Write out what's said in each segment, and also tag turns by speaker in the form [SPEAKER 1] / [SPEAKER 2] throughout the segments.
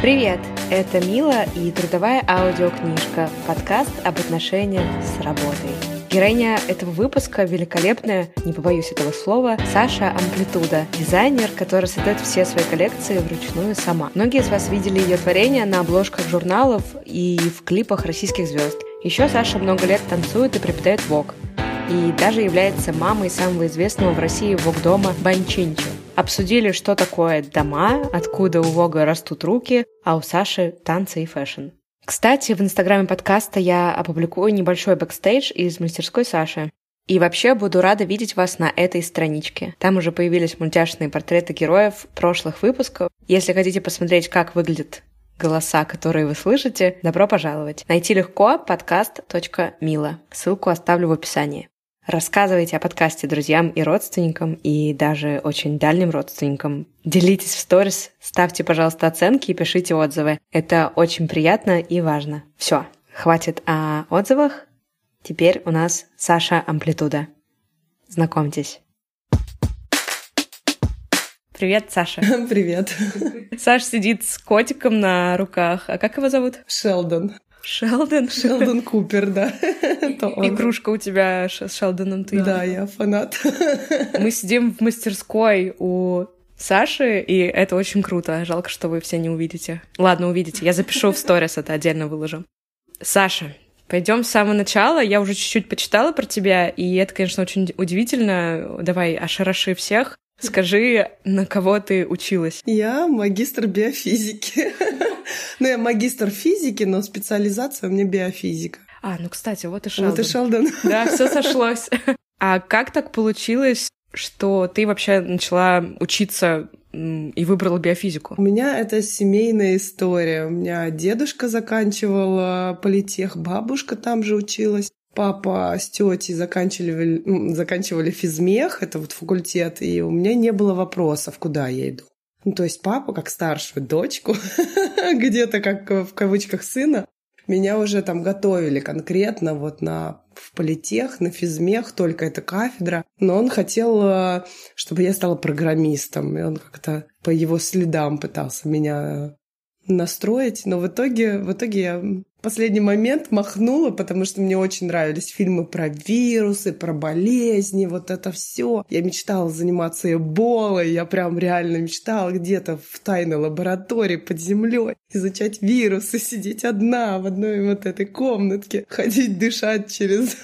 [SPEAKER 1] Привет! Это Мила и трудовая аудиокнижка, подкаст об отношениях с работой. Героиня этого выпуска великолепная, не побоюсь этого слова, Саша Амплитуда, дизайнер, который создает все свои коллекции вручную сама. Многие из вас видели ее творения на обложках журналов и в клипах российских звезд. Еще Саша много лет танцует и преподает вог. И даже является мамой самого известного в России вог-дома Bonchinche. Обсудили, что такое дома, откуда у Вога растут руки, а у Саши танцы и фэшн. Кстати, в инстаграме подкаста я опубликую небольшой бэкстейдж из мастерской Саши. И вообще буду рада видеть вас на этой страничке. Там уже появились мультяшные портреты героев прошлых выпусков. Если хотите посмотреть, как выглядят голоса, которые вы слышите, добро пожаловать. Найти легко подкаст.мила. Ссылку оставлю в описании. Рассказывайте о подкасте друзьям и родственникам, и даже очень дальним родственникам. Делитесь в сторис, ставьте, пожалуйста, оценки и пишите отзывы. Это очень приятно и важно. Все, хватит о отзывах. Теперь у нас Саша Амплитуда. Знакомьтесь. Привет, Саша.
[SPEAKER 2] Привет.
[SPEAKER 1] Саша сидит с котиком на руках. А как его зовут?
[SPEAKER 2] Шелдон.
[SPEAKER 1] Шелдон?
[SPEAKER 2] Шелдон Купер, да.
[SPEAKER 1] Игрушка у тебя с Шелдоном ты.
[SPEAKER 2] Да, я фанат.
[SPEAKER 1] Мы сидим в мастерской у Саши, и это очень круто. Жалко, что вы все не увидите. Ладно, увидите. Я запишу в сторис, это отдельно выложу. Саша, пойдем с самого начала. Я уже чуть-чуть почитала про тебя, и это, конечно, очень удивительно. Давай, ошараши всех. Скажи, на кого ты училась?
[SPEAKER 2] Я магистр биофизики. Ну, я магистр физики, но специализация у меня биофизика.
[SPEAKER 1] А, ну, кстати, вот и Шелдон.
[SPEAKER 2] Вот и Шелдон.
[SPEAKER 1] Да, все сошлось. А как так получилось, что ты вообще начала учиться и выбрала биофизику?
[SPEAKER 2] У меня это семейная история. У меня дедушка заканчивал политех, бабушка там же училась. Папа с тетей заканчивали, заканчивали физмех, это вот факультет, и у меня не было вопросов, куда я иду. Ну, то есть папа, как старшую дочку, где-то как в кавычках сына, меня уже там готовили конкретно вот на в политех, на физмех, только эта кафедра. Но он хотел, э, чтобы я стала программистом. И он как-то по его следам пытался меня настроить. Но в итоге, в итоге я последний момент махнула, потому что мне очень нравились фильмы про вирусы, про болезни, вот это все. Я мечтала заниматься эболой, я прям реально мечтала где-то в тайной лаборатории под землей изучать вирусы, сидеть одна в одной вот этой комнатке, ходить дышать через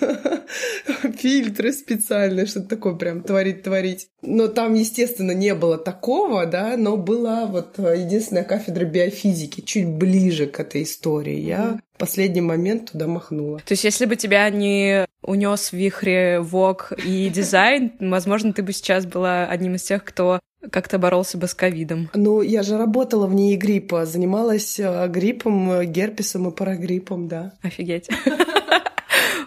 [SPEAKER 2] фильтры специальные, что-то такое прям творить-творить. Но там, естественно, не было такого, да, но была вот единственная кафедра биофизики, чуть ближе к этой истории. Я в последний момент туда махнула.
[SPEAKER 1] То есть, если бы тебя не унес в вихре ВОК и дизайн, возможно, ты бы сейчас была одним из тех, кто как-то боролся бы с ковидом.
[SPEAKER 2] Ну, я же работала в ней гриппа, занималась э, гриппом, герпесом и парагриппом, да.
[SPEAKER 1] Офигеть.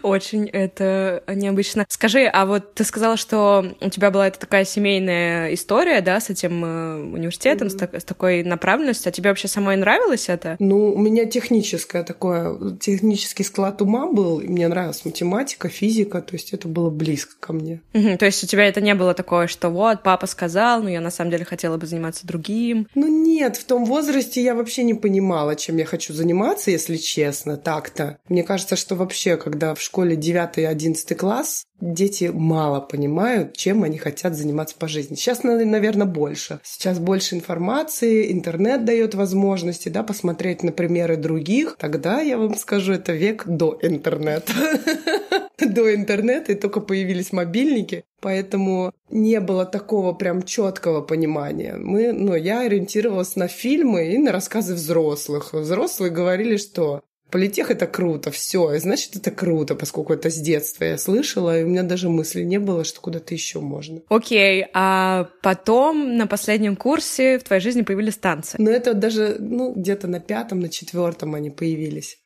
[SPEAKER 1] Очень это необычно. Скажи, а вот ты сказала, что у тебя была эта такая семейная история, да, с этим э, университетом, mm-hmm. с, так, с такой направленностью. А тебе вообще самой нравилось это?
[SPEAKER 2] Ну, у меня техническое такое, технический склад ума был. Мне нравилась математика, физика, то есть это было близко ко мне.
[SPEAKER 1] Mm-hmm. То есть у тебя это не было такое, что вот, папа сказал, но я на самом деле хотела бы заниматься другим?
[SPEAKER 2] Ну нет, в том возрасте я вообще не понимала, чем я хочу заниматься, если честно, так-то. Мне кажется, что вообще, когда в школе 9 и 11 класс, дети мало понимают, чем они хотят заниматься по жизни. Сейчас, наверное, больше. Сейчас больше информации, интернет дает возможности, да, посмотреть на примеры других. Тогда, я вам скажу, это век до интернета. До интернета, и только появились мобильники, поэтому не было такого прям четкого понимания. Мы, ну, я ориентировалась на фильмы и на рассказы взрослых. Взрослые говорили, что Политех это круто, все, и значит это круто, поскольку это с детства я слышала, и у меня даже мысли не было, что куда-то еще можно.
[SPEAKER 1] Окей, okay, а потом на последнем курсе в твоей жизни появились танцы?
[SPEAKER 2] Ну это даже, ну где-то на пятом, на четвертом они появились.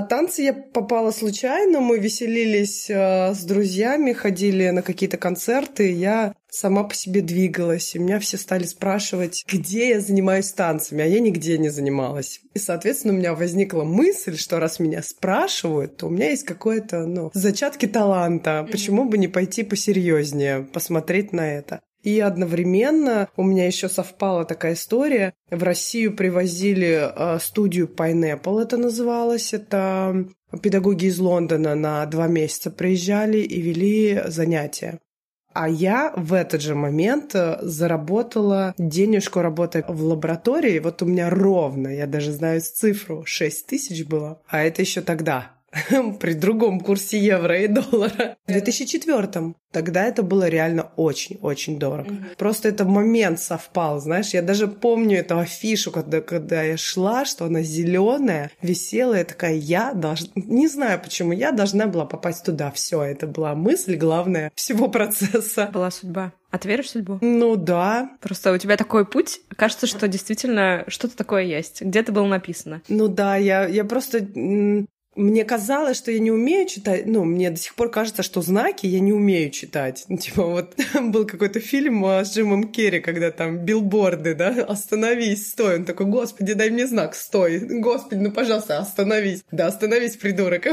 [SPEAKER 2] На танцы я попала случайно, мы веселились э, с друзьями, ходили на какие-то концерты, я сама по себе двигалась. И меня все стали спрашивать, где я занимаюсь танцами, а я нигде не занималась. И, соответственно, у меня возникла мысль, что раз меня спрашивают, то у меня есть какое-то, ну, зачатки таланта. Почему бы не пойти посерьезнее, посмотреть на это? И одновременно у меня еще совпала такая история. В Россию привозили э, студию Pineapple, это называлось. Это педагоги из Лондона на два месяца приезжали и вели занятия. А я в этот же момент э, заработала денежку, работая в лаборатории. Вот у меня ровно, я даже знаю цифру, 6 тысяч было. А это еще тогда, при другом курсе евро и доллара. В 2004 Тогда это было реально очень-очень дорого. Mm-hmm. Просто это момент совпал, знаешь. Я даже помню эту афишу, когда, когда я шла, что она зеленая, висела, я такая, я должна... Не знаю, почему я должна была попасть туда. Все, это была мысль главная всего процесса.
[SPEAKER 1] Была судьба. А ты веришь в судьбу?
[SPEAKER 2] Ну да.
[SPEAKER 1] Просто у тебя такой путь, кажется, что действительно что-то такое есть. Где-то было написано.
[SPEAKER 2] Ну да, я, я просто мне казалось, что я не умею читать. Ну, мне до сих пор кажется, что знаки я не умею читать. Ну, типа, вот был какой-то фильм а, с Джимом Керри, когда там билборды, да, остановись, стой. Он такой, господи, дай мне знак, стой. Господи, ну, пожалуйста, остановись. Да, остановись, придурок.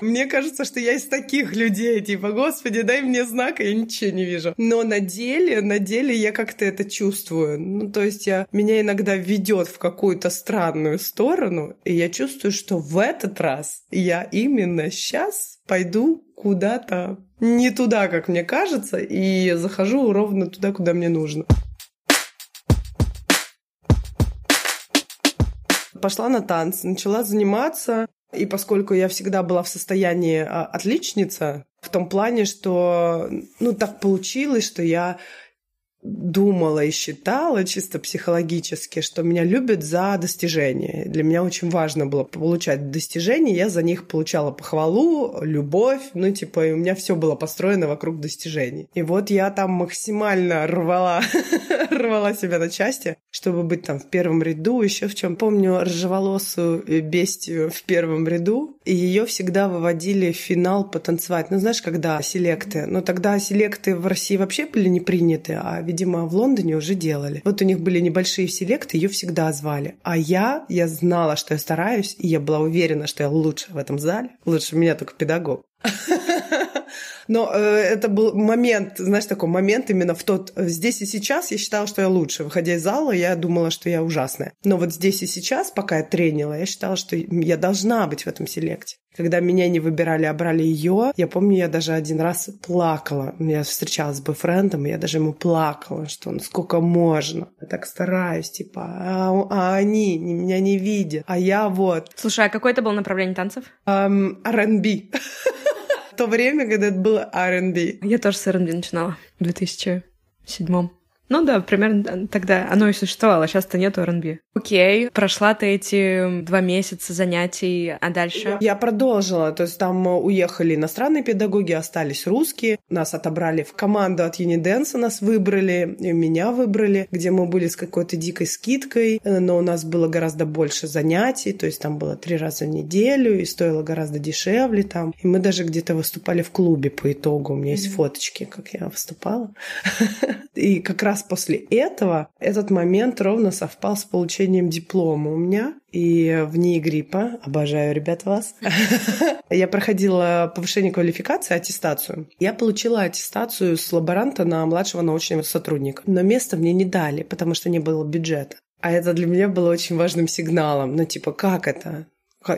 [SPEAKER 2] Мне кажется, что я из таких людей, типа, господи, дай мне знак, я ничего не вижу. Но на деле, на деле я как-то это чувствую. Ну, то есть я, меня иногда ведет в какую-то странную сторону, и я чувствую, чувствую, что в этот раз я именно сейчас пойду куда-то не туда, как мне кажется, и захожу ровно туда, куда мне нужно. Пошла на танцы, начала заниматься, и поскольку я всегда была в состоянии а, отличница, в том плане, что ну так получилось, что я думала и считала чисто психологически, что меня любят за достижения. Для меня очень важно было получать достижения, я за них получала похвалу, любовь, ну типа и у меня все было построено вокруг достижений. И вот я там максимально рвала, рвала себя на части, чтобы быть там в первом ряду, еще в чем помню рыжеволосую бестию в первом ряду, и ее всегда выводили в финал потанцевать. Ну знаешь, когда селекты, но тогда селекты в России вообще были не приняты, а видимо, в Лондоне уже делали. Вот у них были небольшие селекты, ее всегда звали. А я, я знала, что я стараюсь, и я была уверена, что я лучше в этом зале. Лучше меня только педагог. Но э, это был момент, знаешь, такой момент именно в тот... Здесь и сейчас я считала, что я лучше. Выходя из зала, я думала, что я ужасная. Но вот здесь и сейчас, пока я тренила, я считала, что я должна быть в этом селекте. Когда меня не выбирали, а брали ее, я помню, я даже один раз плакала. Я встречалась с бойфрендом, и я даже ему плакала, что ну сколько можно. Я так стараюсь, типа, а, а они меня не видят, а я вот.
[SPEAKER 1] Слушай, а какое это было направление танцев?
[SPEAKER 2] Um, R&B. то время, когда это было R&B.
[SPEAKER 1] Я тоже с R&B начинала в 2007 ну да, примерно тогда оно и существовало, сейчас-то нету R&B. Окей, прошла ты эти два месяца занятий, а дальше?
[SPEAKER 2] Я продолжила, то есть там уехали иностранные педагоги, остались русские, нас отобрали в команду от Юниденса, нас выбрали, меня выбрали, где мы были с какой-то дикой скидкой, но у нас было гораздо больше занятий, то есть там было три раза в неделю и стоило гораздо дешевле там, и мы даже где-то выступали в клубе по итогу, у меня есть фоточки, как я выступала, и как раз после этого этот момент ровно совпал с получением диплома у меня. И в НИИ гриппа, обожаю, ребят, вас, я проходила повышение квалификации, аттестацию. Я получила аттестацию с лаборанта на младшего научного сотрудника. Но место мне не дали, потому что не было бюджета. А это для меня было очень важным сигналом. Ну, типа, как это?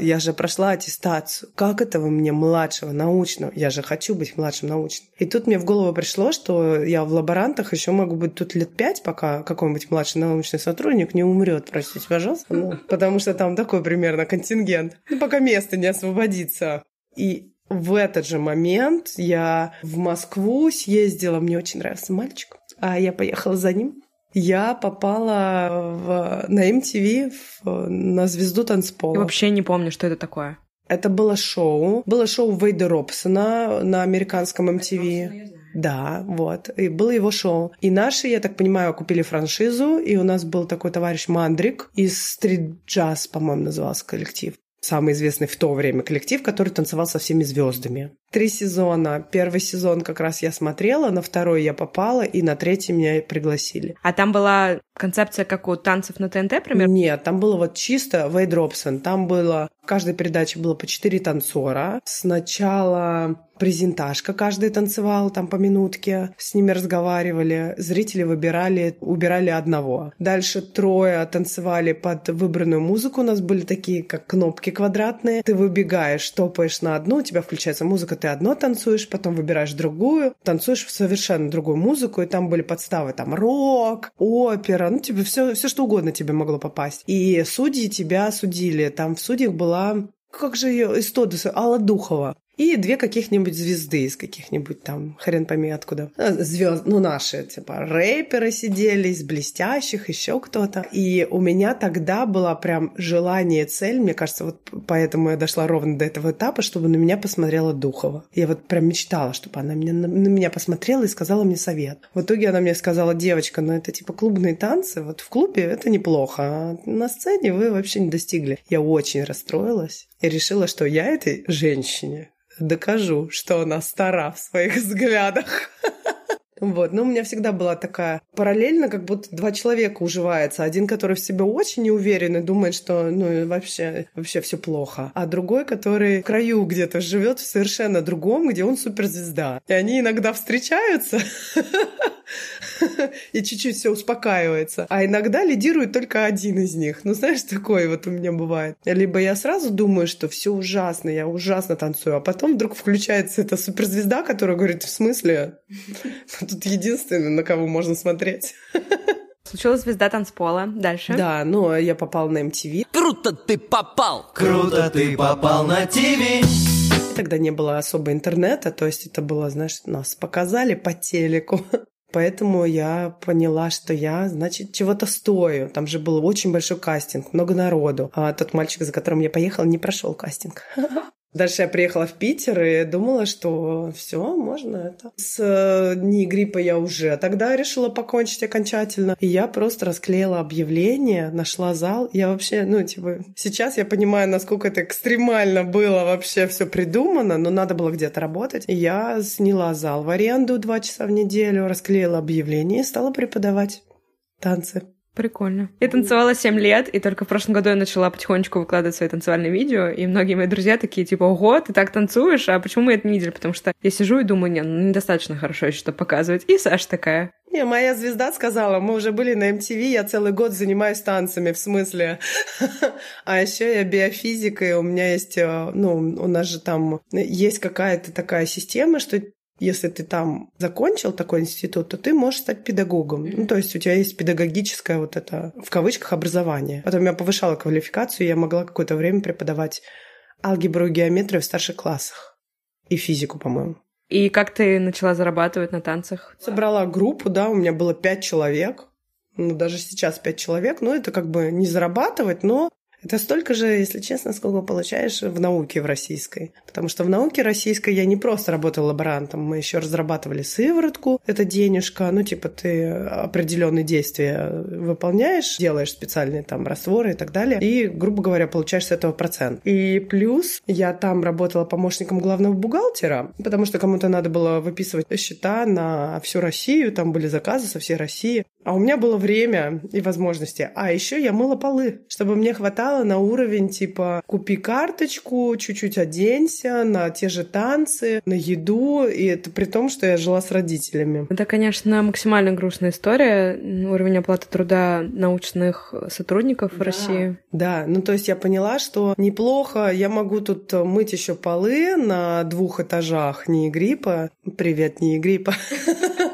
[SPEAKER 2] Я же прошла аттестацию. Как это вы мне младшего научного? Я же хочу быть младшим научным. И тут мне в голову пришло, что я в лаборантах еще могу быть тут лет пять, пока какой-нибудь младший научный сотрудник не умрет, простите, пожалуйста. Ну, потому что там такой примерно контингент. Ну, пока место не освободится. И в этот же момент я в Москву съездила, мне очень нравился мальчик, а я поехала за ним я попала в, на MTV в, на звезду танцпола.
[SPEAKER 1] Я вообще не помню, что это такое.
[SPEAKER 2] Это было шоу. Было шоу Вейда Робсона на американском MTV. Да, вот. И было его шоу. И наши, я так понимаю, купили франшизу, и у нас был такой товарищ Мандрик из Street Jazz, по-моему, назывался коллектив самый известный в то время коллектив, который танцевал со всеми звездами. Три сезона. Первый сезон как раз я смотрела, на второй я попала, и на третий меня пригласили.
[SPEAKER 1] А там была концепция, как у танцев на ТНТ, примерно?
[SPEAKER 2] Нет, там было вот чисто Вейд Робсон. Там было... В каждой передаче было по четыре танцора. Сначала презентажка, каждый танцевал там по минутке, с ними разговаривали, зрители выбирали, убирали одного. Дальше трое танцевали под выбранную музыку, у нас были такие, как кнопки квадратные. Ты выбегаешь, топаешь на одну, у тебя включается музыка, ты одно танцуешь, потом выбираешь другую, танцуешь в совершенно другую музыку, и там были подставы, там рок, опера, ну, тебе все, все что угодно тебе могло попасть. И судьи тебя судили, там в судьях была как же ее из Тодуса, Алла Духова и две каких-нибудь звезды из каких-нибудь там, хрен пойми откуда. А, Звезд, ну наши, типа рэперы сидели, из блестящих, еще кто-то. И у меня тогда была прям желание, цель, мне кажется, вот поэтому я дошла ровно до этого этапа, чтобы на меня посмотрела Духова. Я вот прям мечтала, чтобы она меня, на, на меня посмотрела и сказала мне совет. В итоге она мне сказала, девочка, ну это типа клубные танцы, вот в клубе это неплохо, а на сцене вы вообще не достигли. Я очень расстроилась и решила, что я этой женщине докажу, что она стара в своих взглядах. Вот, но у меня всегда была такая параллельно, как будто два человека уживаются. Один, который в себе очень неуверен и думает, что ну вообще, вообще все плохо. А другой, который в краю где-то живет в совершенно другом, где он суперзвезда. И они иногда встречаются и чуть-чуть все успокаивается. А иногда лидирует только один из них. Ну, знаешь, такое вот у меня бывает. Либо я сразу думаю, что все ужасно, я ужасно танцую, а потом вдруг включается эта суперзвезда, которая говорит, в смысле? Тут единственное, на кого можно смотреть.
[SPEAKER 1] Случилась звезда танцпола. Дальше.
[SPEAKER 2] Да, ну, я попал на MTV.
[SPEAKER 3] Круто ты попал! Круто ты попал на ТВ!
[SPEAKER 2] Тогда не было особо интернета, то есть это было, знаешь, нас показали по телеку. Поэтому я поняла, что я, значит, чего-то стою. Там же был очень большой кастинг, много народу. А тот мальчик, за которым я поехала, не прошел кастинг. Дальше я приехала в Питер и думала, что все, можно это. С э, дни гриппа я уже тогда решила покончить окончательно. И я просто расклеила объявление, нашла зал. Я вообще, ну, типа, сейчас я понимаю, насколько это экстремально было вообще все придумано, но надо было где-то работать. Я сняла зал в аренду два часа в неделю, расклеила объявление и стала преподавать танцы.
[SPEAKER 1] Прикольно. Я танцевала 7 лет, и только в прошлом году я начала потихонечку выкладывать свои танцевальные видео, и многие мои друзья такие, типа, ого, ты так танцуешь, а почему мы это не видели? Потому что я сижу и думаю, не, ну недостаточно хорошо еще что показывать. И Саша такая,
[SPEAKER 2] не, моя звезда сказала, мы уже были на MTV, я целый год занимаюсь танцами, в смысле. А еще я биофизика, и у меня есть, э, ну, у нас же там есть какая-то такая система, что если ты там закончил такой институт, то ты можешь стать педагогом. Ну, то есть у тебя есть педагогическое вот это, в кавычках, образование. Потом я повышала квалификацию, я могла какое-то время преподавать алгебру и геометрию в старших классах. И физику, по-моему.
[SPEAKER 1] И как ты начала зарабатывать на танцах?
[SPEAKER 2] Собрала группу, да, у меня было пять человек. Ну, даже сейчас пять человек. Ну, это как бы не зарабатывать, но это столько же, если честно, сколько получаешь в науке в российской. Потому что в науке российской я не просто работала лаборантом, мы еще разрабатывали сыворотку, это денежка, ну типа ты определенные действия выполняешь, делаешь специальные там растворы и так далее, и, грубо говоря, получаешь с этого процент. И плюс я там работала помощником главного бухгалтера, потому что кому-то надо было выписывать счета на всю Россию, там были заказы со всей России. А у меня было время и возможности. А еще я мыла полы, чтобы мне хватало на уровень типа купи карточку, чуть-чуть оденься на те же танцы, на еду. И это при том, что я жила с родителями.
[SPEAKER 1] Это, конечно, максимально грустная история. Уровень оплаты труда научных сотрудников да. в России.
[SPEAKER 2] Да, ну то есть я поняла, что неплохо, я могу тут мыть еще полы на двух этажах не гриппа. Привет, не гриппа.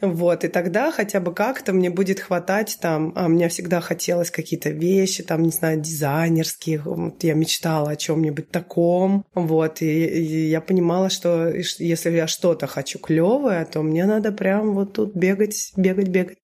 [SPEAKER 2] Вот, и тогда хотя бы как-то мне будет хватать там, а мне всегда хотелось какие-то вещи, там, не знаю, дизайнерские, вот я мечтала о чем-нибудь таком, вот, и, и я понимала, что если я что-то хочу клевое, то мне надо прям вот тут бегать, бегать, бегать.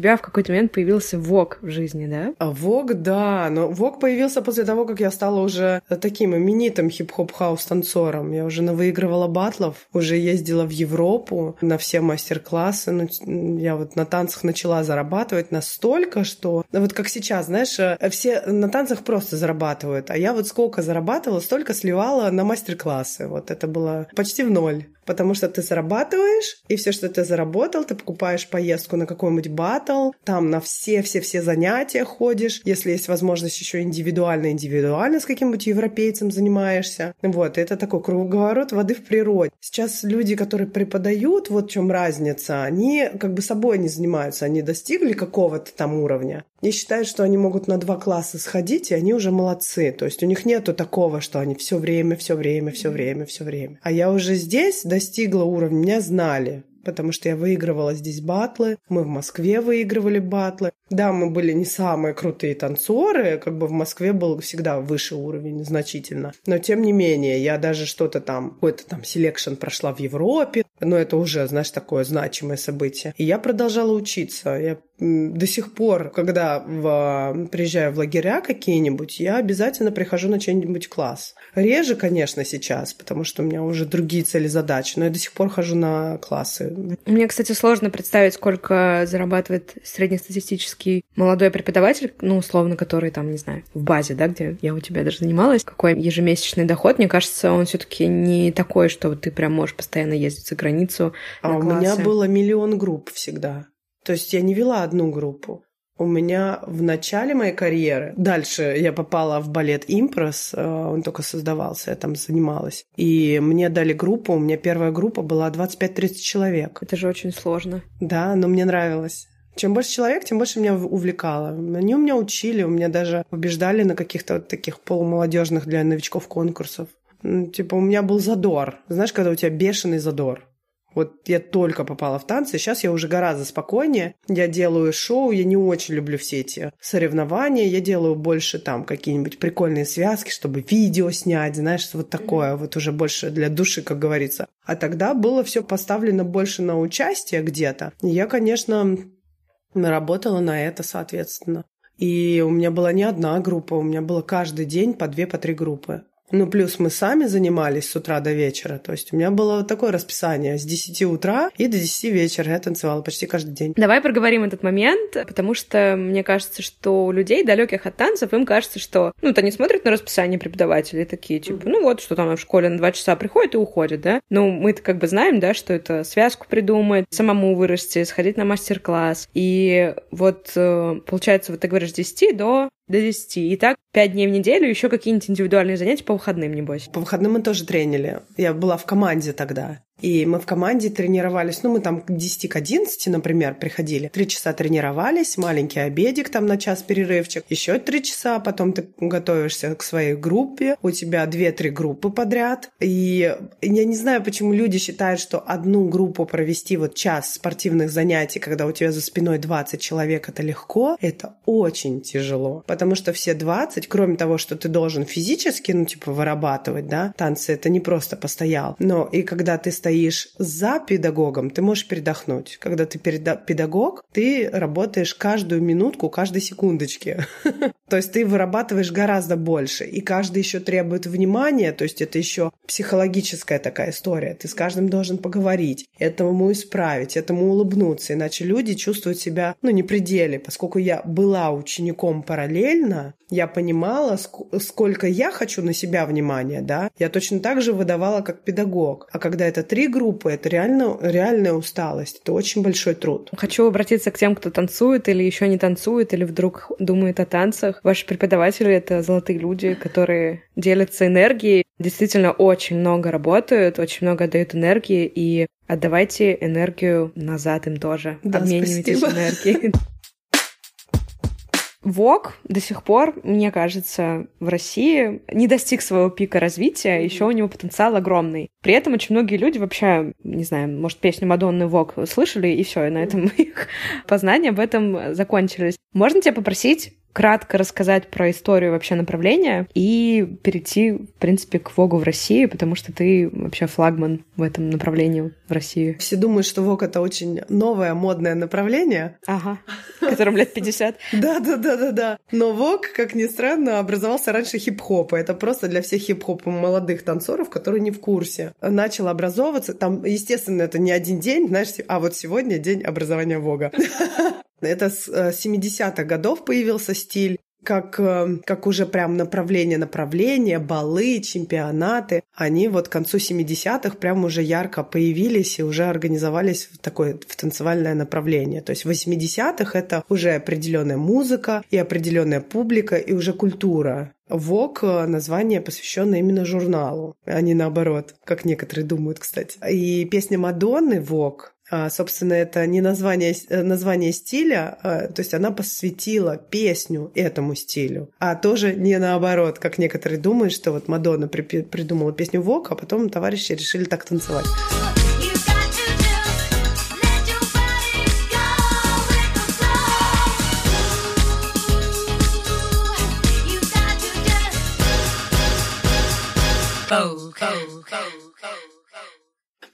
[SPEAKER 1] Тебя в какой-то момент появился ВОК в жизни, да?
[SPEAKER 2] А ВОК, да. Но ВОК появился после того, как я стала уже таким именитым хип-хоп-хаус-танцором. Я уже навыигрывала батлов, уже ездила в Европу на все мастер-классы. Ну, я вот на танцах начала зарабатывать настолько, что... Ну, вот как сейчас, знаешь, э, все на танцах просто зарабатывают. А я вот сколько зарабатывала, столько сливала на мастер-классы. Вот это было почти в ноль потому что ты зарабатываешь, и все, что ты заработал, ты покупаешь поездку на какой-нибудь батл, там на все-все-все занятия ходишь, если есть возможность еще индивидуально-индивидуально с каким-нибудь европейцем занимаешься. Вот, это такой круговорот воды в природе. Сейчас люди, которые преподают, вот в чем разница, они как бы собой не занимаются, они достигли какого-то там уровня, и считают, что они могут на два класса сходить, и они уже молодцы. То есть у них нету такого, что они все время, все время, все время, все время. А я уже здесь достигла уровня, меня знали потому что я выигрывала здесь батлы, мы в Москве выигрывали батлы. Да, мы были не самые крутые танцоры, как бы в Москве был всегда выше уровень значительно. Но тем не менее, я даже что-то там, какой-то там selection прошла в Европе, но это уже, знаешь, такое значимое событие. И я продолжала учиться. Я до сих пор, когда в, приезжаю в лагеря какие-нибудь, я обязательно прихожу на чей-нибудь класс. Реже, конечно, сейчас, потому что у меня уже другие цели задачи, но я до сих пор хожу на классы.
[SPEAKER 1] Мне, кстати, сложно представить, сколько зарабатывает среднестатистический молодой преподаватель, ну, условно, который там, не знаю, в базе, да, где я у тебя даже занималась, какой ежемесячный доход. Мне кажется, он все таки не такой, что ты прям можешь постоянно ездить за границу.
[SPEAKER 2] А у меня было миллион групп всегда. То есть я не вела одну группу. У меня в начале моей карьеры, дальше я попала в балет «Импрос», э, он только создавался, я там занималась. И мне дали группу, у меня первая группа была 25-30 человек.
[SPEAKER 1] Это же очень сложно.
[SPEAKER 2] Да, но мне нравилось. Чем больше человек, тем больше меня увлекало. Они у меня учили, у меня даже убеждали на каких-то вот таких полумолодежных для новичков конкурсов. Типа у меня был задор. Знаешь, когда у тебя бешеный задор. Вот я только попала в танцы, сейчас я уже гораздо спокойнее. Я делаю шоу, я не очень люблю все эти соревнования, я делаю больше там какие-нибудь прикольные связки, чтобы видео снять, знаешь, вот такое, вот уже больше для души, как говорится. А тогда было все поставлено больше на участие где-то. Я, конечно, работала на это, соответственно. И у меня была не одна группа, у меня было каждый день по две, по три группы. Ну, плюс мы сами занимались с утра до вечера. То есть у меня было такое расписание с 10 утра и до 10 вечера. Я танцевала почти каждый день.
[SPEAKER 1] Давай проговорим этот момент, потому что мне кажется, что у людей, далеких от танцев, им кажется, что, ну, то они смотрят на расписание преподавателей такие, типа, ну вот, что там в школе на 2 часа приходит и уходит, да? Ну, мы-то как бы знаем, да, что это связку придумать, самому вырасти, сходить на мастер-класс. И вот, э, получается, вот ты говоришь с 10 до до 10. И так 5 дней в неделю, еще какие-нибудь индивидуальные занятия по выходным, небось.
[SPEAKER 2] По выходным мы тоже тренили. Я была в команде тогда. И мы в команде тренировались, ну, мы там к 10 к 11, например, приходили. Три часа тренировались, маленький обедик там на час перерывчик, еще три часа, потом ты готовишься к своей группе, у тебя две-три группы подряд. И я не знаю, почему люди считают, что одну группу провести вот час спортивных занятий, когда у тебя за спиной 20 человек, это легко. Это очень тяжело, потому что все 20, кроме того, что ты должен физически, ну, типа, вырабатывать, да, танцы, это не просто постоял. Но и когда ты стоишь стоишь за педагогом, ты можешь передохнуть. Когда ты педагог, ты работаешь каждую минутку, каждой секундочки. То есть ты вырабатываешь гораздо больше. И каждый еще требует внимания. То есть это еще психологическая такая история. Ты с каждым должен поговорить, этому исправить, этому улыбнуться. Иначе люди чувствуют себя, ну, не при деле. Поскольку я была учеником параллельно, я понимала, сколько я хочу на себя внимания, да. Я точно так же выдавала, как педагог. А когда это три группы, это реально реальная усталость, это очень большой труд.
[SPEAKER 1] Хочу обратиться к тем, кто танцует или еще не танцует, или вдруг думает о танцах. Ваши преподаватели — это золотые люди, которые делятся энергией, действительно очень много работают, очень много отдают энергии, и отдавайте энергию назад им тоже.
[SPEAKER 2] Да,
[SPEAKER 1] Обменивайтесь
[SPEAKER 2] спасибо.
[SPEAKER 1] энергией. ВОК до сих пор, мне кажется, в России не достиг своего пика развития, еще у него потенциал огромный. При этом очень многие люди вообще, не знаю, может, песню Мадонны ВОК слышали, и все, и на этом их познания об этом закончились. Можно тебя попросить кратко рассказать про историю вообще направления и перейти, в принципе, к Вогу в России, потому что ты вообще флагман в этом направлении в России.
[SPEAKER 2] Все думают, что Вог — это очень новое, модное направление.
[SPEAKER 1] Ага, которым лет 50.
[SPEAKER 2] Да-да-да-да-да. Но Вог, как ни странно, образовался раньше хип-хопа. Это просто для всех хип-хопа молодых танцоров, которые не в курсе. Начал образовываться. Там, естественно, это не один день, знаешь, а вот сегодня день образования Вога. Это с 70-х э, годов появился стиль как, э, как уже прям направление направления, балы, чемпионаты, они вот к концу 70-х прям уже ярко появились и уже организовались в такое в танцевальное направление. То есть в 80-х это уже определенная музыка и определенная публика и уже культура. Вок э, название посвященное именно журналу, а не наоборот, как некоторые думают, кстати. И песня Мадонны Вок собственно, это не название, э, название стиля, а, то есть она посвятила песню этому стилю, а тоже не наоборот, как некоторые думают, что вот Мадонна при, придумала песню Вок, а потом товарищи решили так танцевать. Oh, oh, oh.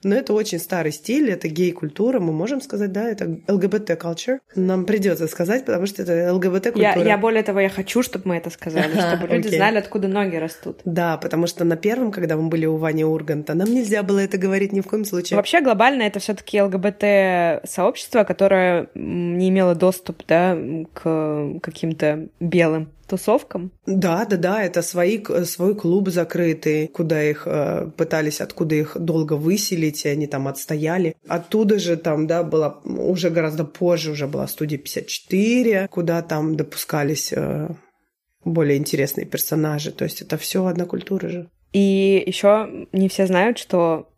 [SPEAKER 2] Но это очень старый стиль, это гей-культура, мы можем сказать, да, это ЛГБТ-culture. Нам придется сказать, потому что это ЛГБТ-культура.
[SPEAKER 1] Я, я более того, я хочу, чтобы мы это сказали, чтобы люди okay. знали, откуда ноги растут.
[SPEAKER 2] Да, потому что на первом, когда мы были у Вани Урганта, нам нельзя было это говорить ни в коем случае.
[SPEAKER 1] Вообще глобально это все таки ЛГБТ-сообщество, которое не имело доступ, да, к каким-то белым тусовкам?
[SPEAKER 2] Да, да, да, это свои, свой клуб закрытый, куда их э, пытались, откуда их долго выселить, и они там отстояли. Оттуда же там, да, была уже гораздо позже, уже была студия 54, куда там допускались э, более интересные персонажи. То есть это все одна культура же.
[SPEAKER 1] И еще не все знают, что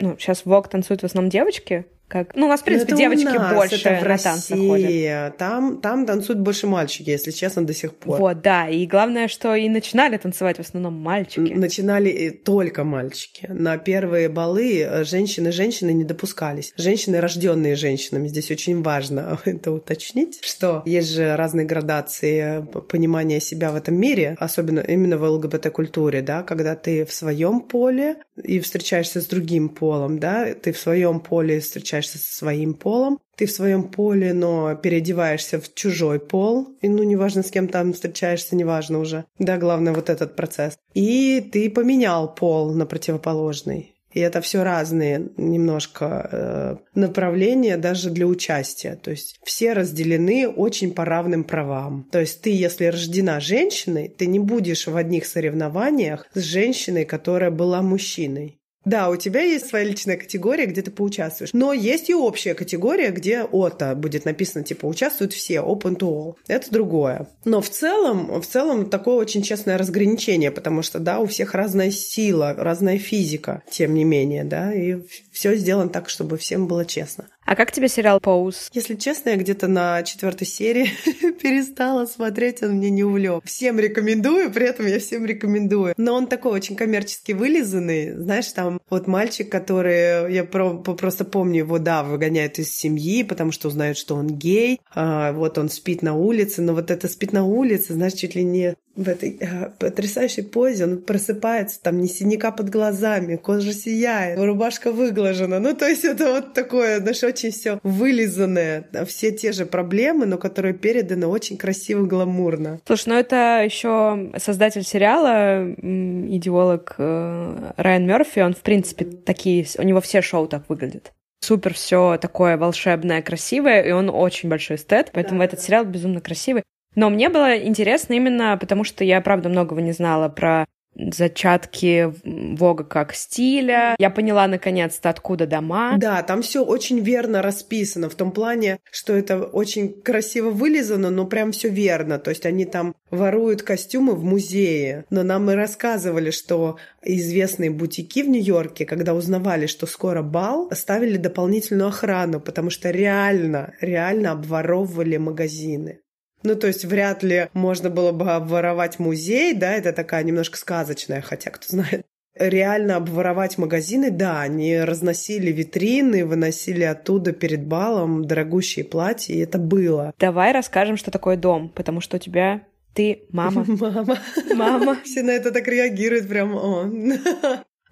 [SPEAKER 1] ну, сейчас Вог танцуют в основном девочки, как... Ну, у нас, в принципе, это девочки нас, больше это в на танцы ходят.
[SPEAKER 2] Там, там танцуют больше мальчики, если честно, до сих пор.
[SPEAKER 1] Вот, да. И главное, что и начинали танцевать в основном мальчики.
[SPEAKER 2] Начинали только мальчики. На первые балы женщины-женщины не допускались. Женщины, рожденные женщинами. Здесь очень важно это уточнить, что есть же разные градации понимания себя в этом мире, особенно именно в ЛГБТ-культуре, да, когда ты в своем поле и встречаешься с другим полом, да, ты в своем поле встречаешься встречаешься со своим полом, ты в своем поле, но переодеваешься в чужой пол, и ну неважно с кем там встречаешься, неважно уже. Да, главное вот этот процесс. И ты поменял пол на противоположный. И это все разные немножко э, направления даже для участия. То есть все разделены очень по равным правам. То есть ты, если рождена женщиной, ты не будешь в одних соревнованиях с женщиной, которая была мужчиной. Да, у тебя есть своя личная категория, где ты поучаствуешь. Но есть и общая категория, где ОТА будет написано, типа, участвуют все, open to all. Это другое. Но в целом, в целом такое очень честное разграничение, потому что, да, у всех разная сила, разная физика, тем не менее, да, и все сделано так, чтобы всем было честно.
[SPEAKER 1] А как тебе сериал «Поуз»?
[SPEAKER 2] Если честно, я где-то на четвертой серии перестала смотреть, он мне не увлек. Всем рекомендую, при этом я всем рекомендую. Но он такой очень коммерчески вылизанный. Знаешь, там вот мальчик, который, я про, просто помню его, да, выгоняют из семьи, потому что узнают, что он гей. А, вот он спит на улице, но вот это спит на улице, знаешь, чуть ли не в этой э, потрясающей позе, он просыпается, там не синяка под глазами, кожа сияет, рубашка выглажена. Ну, то есть это вот такое, знаешь, очень все вылизанное, все те же проблемы, но которые переданы очень красиво, гламурно.
[SPEAKER 1] Слушай, ну это еще создатель сериала, идеолог э, Райан Мерфи, он, в принципе, такие, у него все шоу так выглядят супер все такое волшебное, красивое, и он очень большой эстет, поэтому да, этот сериал безумно красивый. Но мне было интересно именно потому, что я, правда, многого не знала про зачатки Вога как стиля. Я поняла наконец-то, откуда дома.
[SPEAKER 2] Да, там все очень верно расписано в том плане, что это очень красиво вылизано, но прям все верно. То есть они там воруют костюмы в музее. Но нам и рассказывали, что известные бутики в Нью-Йорке, когда узнавали, что скоро бал, ставили дополнительную охрану, потому что реально, реально обворовывали магазины. Ну, то есть вряд ли можно было бы обворовать музей, да, это такая немножко сказочная, хотя кто знает. реально обворовать магазины, да, они разносили витрины, выносили оттуда перед балом дорогущие платья, и это было.
[SPEAKER 1] Давай расскажем, что такое дом, потому что у тебя ты мама.
[SPEAKER 2] Мама.
[SPEAKER 1] Мама.
[SPEAKER 2] Все на это так реагируют прям. О.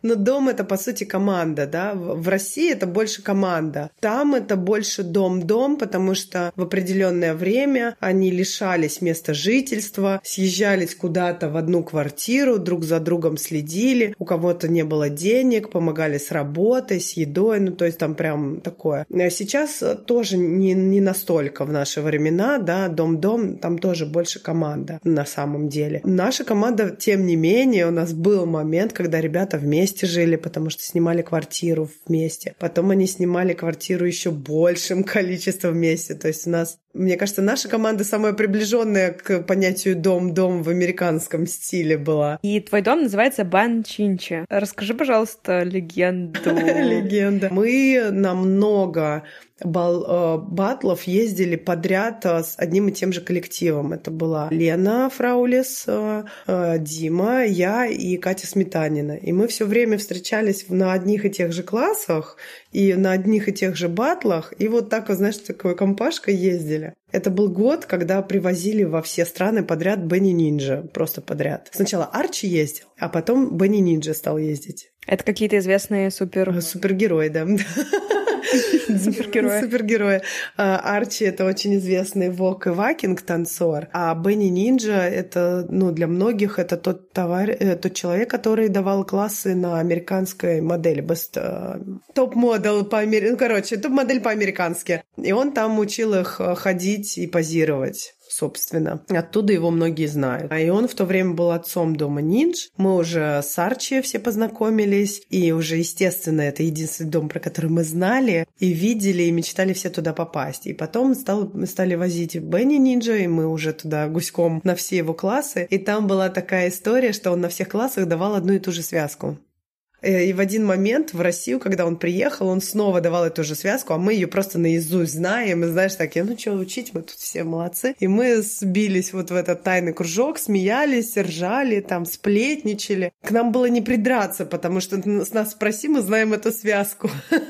[SPEAKER 2] Но дом это по сути команда, да. В России это больше команда. Там это больше дом-дом, потому что в определенное время они лишались места жительства, съезжались куда-то в одну квартиру, друг за другом следили. У кого-то не было денег, помогали с работой, с едой. Ну, то есть там прям такое. А сейчас тоже не, не настолько в наши времена, да, дом-дом, там тоже больше команда на самом деле. Наша команда, тем не менее, у нас был момент, когда ребята вместе вместе жили, потому что снимали квартиру вместе. Потом они снимали квартиру еще большим количеством вместе. То есть у нас, мне кажется, наша команда самая приближенная к понятию дом-дом в американском стиле была.
[SPEAKER 1] И твой дом называется Бан Чинчи. Расскажи, пожалуйста, легенду.
[SPEAKER 2] Легенда. Мы намного э, батлов ездили подряд э, с одним и тем же коллективом. Это была Лена Фраулес, э, Дима, я и Катя Сметанина. И мы все время встречались на одних и тех же классах и на одних и тех же батлах. И вот так, знаешь, такой компашкой ездили. Это был год, когда привозили во все страны подряд Бенни Нинджа. Просто подряд. Сначала Арчи ездил, а потом Бенни Нинджа стал ездить.
[SPEAKER 1] Это какие-то известные супер...
[SPEAKER 2] Супергерои, да.
[SPEAKER 1] Супергерои.
[SPEAKER 2] Супергерои. А, Арчи — это очень известный Вок и Вакинг танцор, а Бенни Нинджа — это, ну, для многих это тот товар, э, тот человек, который давал классы на американской модели, best, э, топ-модель по ну, короче, топ-модель по-американски. И он там учил их э, ходить и позировать собственно. Оттуда его многие знают. А и он в то время был отцом дома Ниндж. Мы уже с Арчи все познакомились, и уже, естественно, это единственный дом, про который мы знали, и видели, и мечтали все туда попасть. И потом стал, стали возить Бенни Нинджа, и мы уже туда гуськом на все его классы. И там была такая история, что он на всех классах давал одну и ту же связку. Э, и в один момент в Россию, когда он приехал, он снова давал эту же связку, а мы ее просто наизусть знаем. И знаешь, так, я ну что учить, мы тут все молодцы. И мы сбились вот в этот тайный кружок, смеялись, ржали, там, сплетничали. К нам было не придраться, потому что с нас спроси, мы знаем эту связку.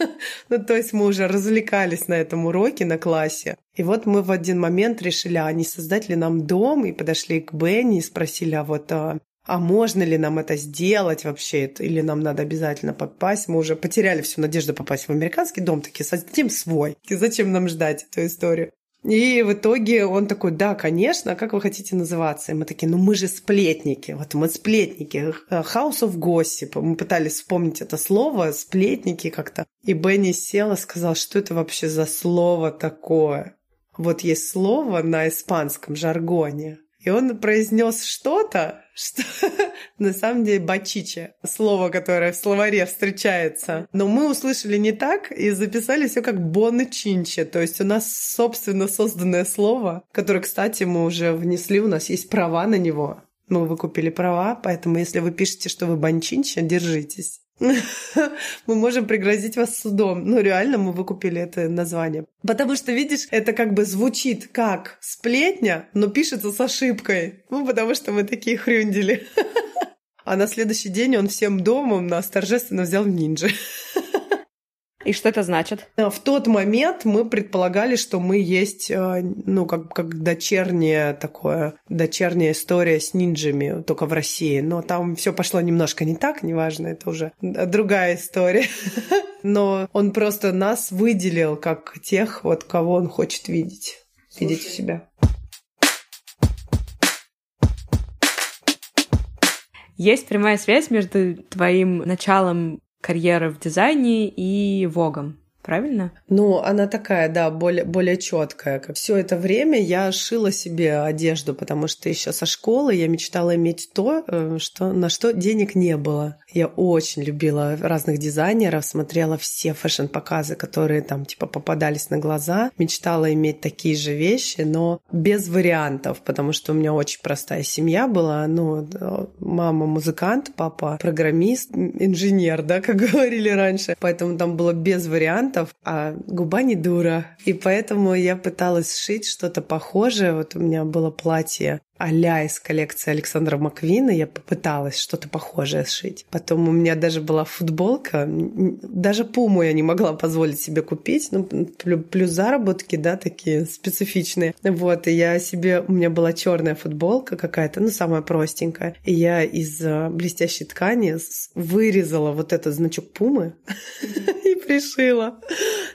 [SPEAKER 2] Ну, то есть мы уже развлекались на этом уроке, на классе. И вот мы в один момент решили, а не создать ли нам дом, и подошли к Бенни и спросили, а вот а, а можно ли нам это сделать вообще, или нам надо обязательно попасть. Мы уже потеряли всю надежду попасть в американский дом, такие, создадим свой. И зачем нам ждать эту историю? И в итоге он такой, да, конечно, а как вы хотите называться? И мы такие, ну мы же сплетники, вот мы сплетники, House of Gossip. Мы пытались вспомнить это слово, сплетники как-то. И Бенни сел и сказал, что это вообще за слово такое? Вот есть слово на испанском жаргоне, и он произнес что-то, что на самом деле бачиче, слово, которое в словаре встречается. Но мы услышали не так и записали все как бончинче. То есть у нас собственно созданное слово, которое, кстати, мы уже внесли, у нас есть права на него. Мы выкупили права, поэтому если вы пишете, что вы банчинча, держитесь. мы можем пригрозить вас судом. Ну, реально, мы выкупили это название. Потому что, видишь, это как бы звучит как сплетня, но пишется с ошибкой. Ну, потому что мы такие хрюндели. а на следующий день он всем домом нас торжественно взял в ниндзя.
[SPEAKER 1] И что это значит?
[SPEAKER 2] В тот момент мы предполагали, что мы есть, э, ну, как, как дочерняя такое, дочерняя история с ниндзями, только в России. Но там все пошло немножко не так, неважно, это уже другая история. Но он просто нас выделил как тех, вот кого он хочет видеть, Слушай. видеть у себя.
[SPEAKER 1] Есть прямая связь между твоим началом карьера в дизайне и Вогом правильно?
[SPEAKER 2] Ну, она такая, да, более, более четкая. Все это время я шила себе одежду, потому что еще со школы я мечтала иметь то, э, что, на что денег не было. Я очень любила разных дизайнеров, смотрела все фэшн-показы, которые там типа попадались на глаза. Мечтала иметь такие же вещи, но без вариантов, потому что у меня очень простая семья была. Ну, мама музыкант, папа программист, инженер, да, как говорили раньше. Поэтому там было без вариантов, а губа не дура. И поэтому я пыталась сшить что-то похожее. Вот у меня было платье а-ля из коллекции Александра Маквина. Я попыталась что-то похожее сшить. Потом у меня даже была футболка. Даже пуму я не могла позволить себе купить. Ну, плюс заработки, да, такие специфичные. Вот, и я себе... У меня была черная футболка какая-то, ну, самая простенькая. И я из э, блестящей ткани вырезала вот этот значок пумы и пришила.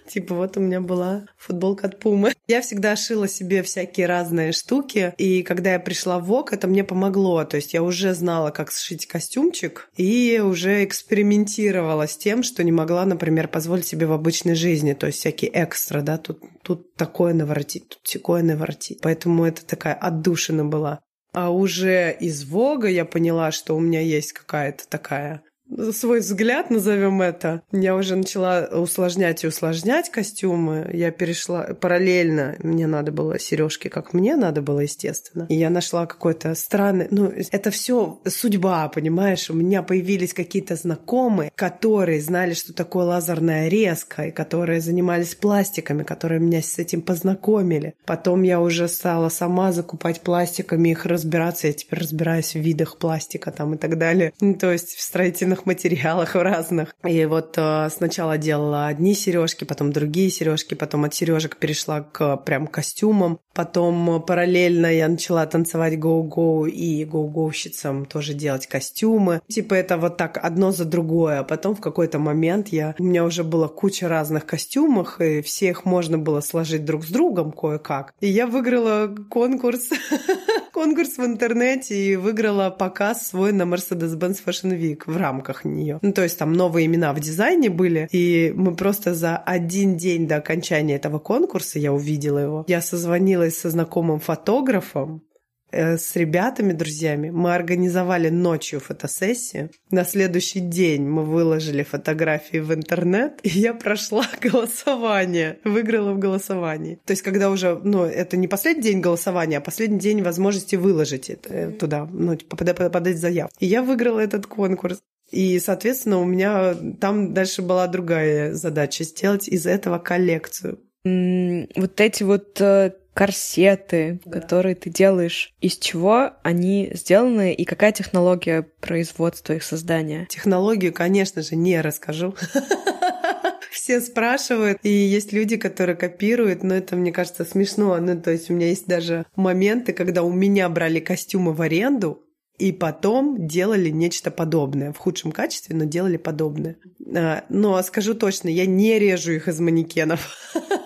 [SPEAKER 2] Типа вот у меня была футболка от Пумы. Я всегда шила себе всякие разные штуки, и когда я пришла в ВОК, это мне помогло. То есть я уже знала, как сшить костюмчик, и уже экспериментировала с тем, что не могла, например, позволить себе в обычной жизни. То есть всякие экстра, да, тут, тут такое наворотить, тут такое наворотить. Поэтому это такая отдушина была. А уже из Вога я поняла, что у меня есть какая-то такая свой взгляд, назовем это. Я уже начала усложнять и усложнять костюмы. Я перешла параллельно. Мне надо было сережки, как мне надо было, естественно. И я нашла какой-то странный... Ну, это все судьба, понимаешь? У меня появились какие-то знакомые, которые знали, что такое лазерная резка, и которые занимались пластиками, которые меня с этим познакомили. Потом я уже стала сама закупать пластиками, их разбираться. Я теперь разбираюсь в видах пластика там и так далее. Ну, то есть в строительных разных материалах, в разных. И вот э, сначала делала одни сережки, потом другие сережки, потом от сережек перешла к прям костюмам. Потом параллельно я начала танцевать гоу-гоу и гоу-гоущицам тоже делать костюмы. Типа это вот так одно за другое. Потом в какой-то момент я... У меня уже было куча разных костюмов, и все их можно было сложить друг с другом кое-как. И я выиграла конкурс конкурс в интернете и выиграла показ свой на Mercedes-Benz Fashion Week в рамках нее. Ну, то есть там новые имена в дизайне были, и мы просто за один день до окончания этого конкурса, я увидела его, я созвонилась со знакомым фотографом, с ребятами, друзьями. Мы организовали ночью фотосессию. На следующий день мы выложили фотографии в интернет, и я прошла голосование, выиграла в голосовании. То есть, когда уже, ну, это не последний день голосования, а последний день возможности выложить это э, туда, ну, типа, подать заявку. И я выиграла этот конкурс. И, соответственно, у меня там дальше была другая задача сделать из этого коллекцию.
[SPEAKER 1] Вот эти вот э, корсеты, да. которые ты делаешь, из чего они сделаны и какая технология производства их создания?
[SPEAKER 2] Технологию, конечно же, не расскажу. Все спрашивают, и есть люди, которые копируют, но это, мне кажется, смешно. Ну, то есть у меня есть даже моменты, когда у меня брали костюмы в аренду, и потом делали нечто подобное. В худшем качестве, но делали подобное. А, но скажу точно, я не режу их из манекенов.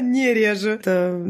[SPEAKER 2] Не режу. Это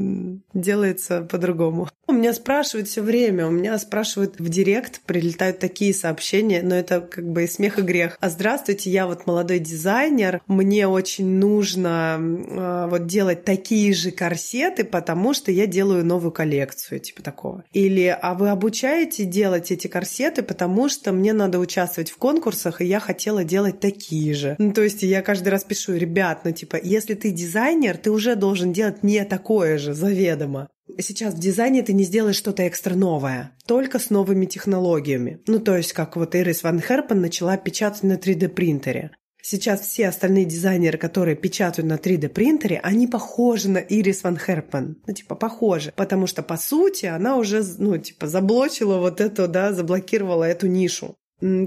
[SPEAKER 2] делается по-другому. У меня спрашивают все время, у меня спрашивают в директ, прилетают такие сообщения, но это как бы и смех и грех. А здравствуйте, я вот молодой дизайнер, мне очень нужно э, вот делать такие же корсеты, потому что я делаю новую коллекцию, типа такого. Или, а вы обучаете делать эти корсеты, потому что мне надо участвовать в конкурсах, и я хотела делать такие же. Ну, то есть я каждый раз пишу, ребят, ну типа, если ты дизайнер, ты уже должен делать не такое же, заведомо. Сейчас в дизайне ты не сделаешь что-то экстра новое, только с новыми технологиями. Ну, то есть, как вот Ирис Ван Херпен начала печатать на 3D принтере. Сейчас все остальные дизайнеры, которые печатают на 3D принтере, они похожи на Ирис Ван Херпен. Ну, типа, похожи. Потому что, по сути, она уже, ну, типа, заблочила вот эту, да, заблокировала эту нишу.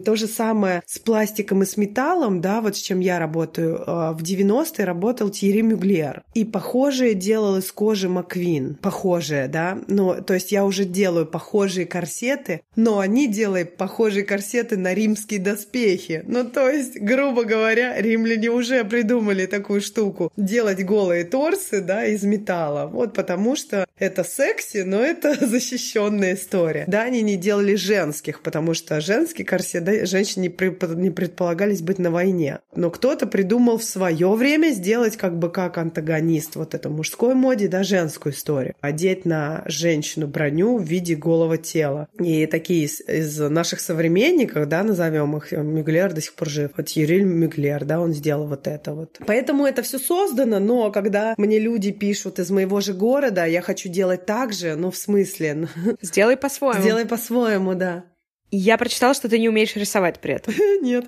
[SPEAKER 2] То же самое с пластиком и с металлом, да, вот с чем я работаю. А, в 90-е работал Тири Мюглер. И похожее делал из кожи Маквин. Похожее, да. Ну, то есть я уже делаю похожие корсеты, но они делают похожие корсеты на римские доспехи. Ну, то есть, грубо говоря, римляне уже придумали такую штуку. Делать голые торсы, да, из металла. Вот потому что это секси, но это защищенная история. Да, они не делали женских, потому что женский корсет, да, женщины не, не предполагались быть на войне. Но кто-то придумал в свое время сделать как бы как антагонист вот это мужской моде, да, женскую историю. Одеть на женщину броню в виде голого тела. И такие из, из наших современников, да, назовем их, Мюглер до сих пор жив. Вот Юрий Мюглер, да, он сделал вот это вот. Поэтому это все создано, но когда мне люди пишут из моего же города, я хочу хочу делать так же, ну, в смысле...
[SPEAKER 1] Сделай по-своему.
[SPEAKER 2] Сделай по-своему, да.
[SPEAKER 1] Я прочитала, что ты не умеешь рисовать при этом.
[SPEAKER 2] Нет.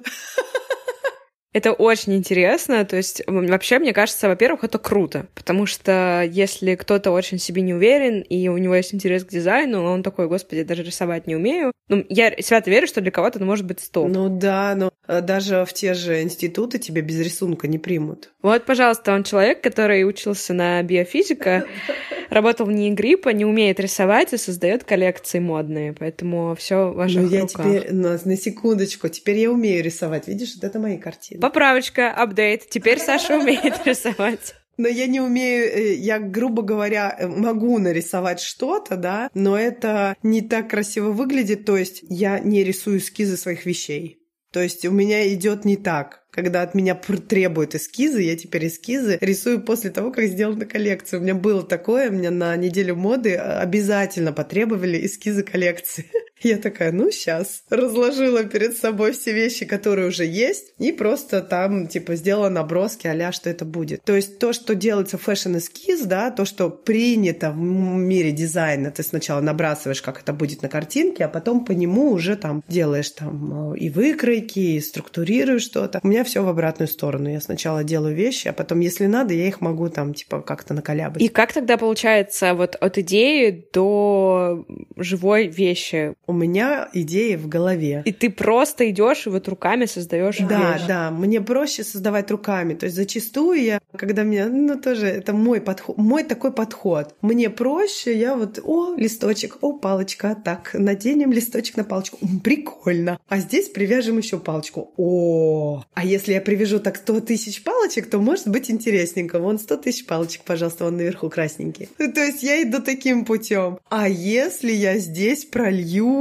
[SPEAKER 1] Это очень интересно. То есть, вообще, мне кажется, во-первых, это круто. Потому что если кто-то очень себе не уверен, и у него есть интерес к дизайну, он такой, господи, даже рисовать не умею. Ну, я свято верю, что для кого-то это может быть стоп.
[SPEAKER 2] Ну да, но даже в те же институты тебя без рисунка не примут.
[SPEAKER 1] Вот, пожалуйста, он человек, который учился на биофизика, работал в НИИ гриппа, не умеет рисовать и создает коллекции модные. Поэтому все в ваших
[SPEAKER 2] ну, я
[SPEAKER 1] руках.
[SPEAKER 2] теперь, на, на секундочку, теперь я умею рисовать. Видишь, вот это мои картины.
[SPEAKER 1] Поправочка, апдейт. Теперь Саша умеет рисовать.
[SPEAKER 2] Но я не умею, э, я, грубо говоря, э, могу нарисовать что-то, да, но это не так красиво выглядит, то есть я не рисую эскизы своих вещей. То есть у меня идет не так когда от меня требуют эскизы, я теперь эскизы рисую после того, как сделана коллекция. У меня было такое, у меня на неделю моды обязательно потребовали эскизы коллекции. Я такая, ну сейчас, разложила перед собой все вещи, которые уже есть, и просто там, типа, сделала наброски а что это будет. То есть то, что делается фэшн-эскиз, да, то, что принято в мире дизайна, ты сначала набрасываешь, как это будет на картинке, а потом по нему уже там делаешь там и выкройки, и структурируешь что-то. У меня все в обратную сторону. Я сначала делаю вещи, а потом, если надо, я их могу там, типа, как-то наколябать.
[SPEAKER 1] И как тогда получается вот от идеи до живой вещи?
[SPEAKER 2] У меня идеи в голове.
[SPEAKER 1] И ты просто идешь и вот руками создаешь
[SPEAKER 2] Да,
[SPEAKER 1] вещь.
[SPEAKER 2] да. Мне проще создавать руками. То есть зачастую я, когда меня, ну тоже, это мой подход, мой такой подход. Мне проще, я вот, о, листочек, о, палочка, так, наденем листочек на палочку. Прикольно. А здесь привяжем еще палочку. О, а если я привяжу так 100 тысяч палочек, то может быть интересненько. Вон 100 тысяч палочек, пожалуйста, вон наверху красненькие. Ну, то есть я иду таким путем. А если я здесь пролью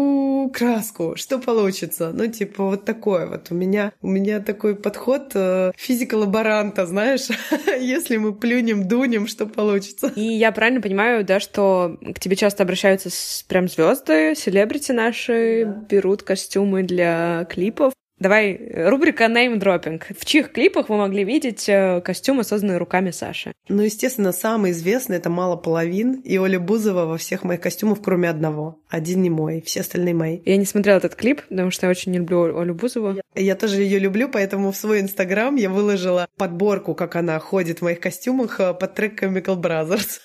[SPEAKER 2] краску, что получится? Ну, типа вот такое вот. У меня, у меня такой подход э, физика-лаборанта, знаешь. если мы плюнем, дунем, что получится?
[SPEAKER 1] И я правильно понимаю, да, что к тебе часто обращаются с, прям звезды, селебрити наши, да. берут костюмы для клипов. Давай, рубрика name dropping. В чьих клипах вы могли видеть э, костюмы, созданные руками Саши?
[SPEAKER 2] Ну, естественно, самый известный — это «Мало половин» и Оля Бузова во всех моих костюмах, кроме одного. Один не мой, все остальные мои.
[SPEAKER 1] Я не смотрела этот клип, потому что я очень не люблю Олю Бузову.
[SPEAKER 2] Я, я тоже ее люблю, поэтому в свой инстаграм я выложила подборку, как она ходит в моих костюмах э, под трек Chemical Brothers.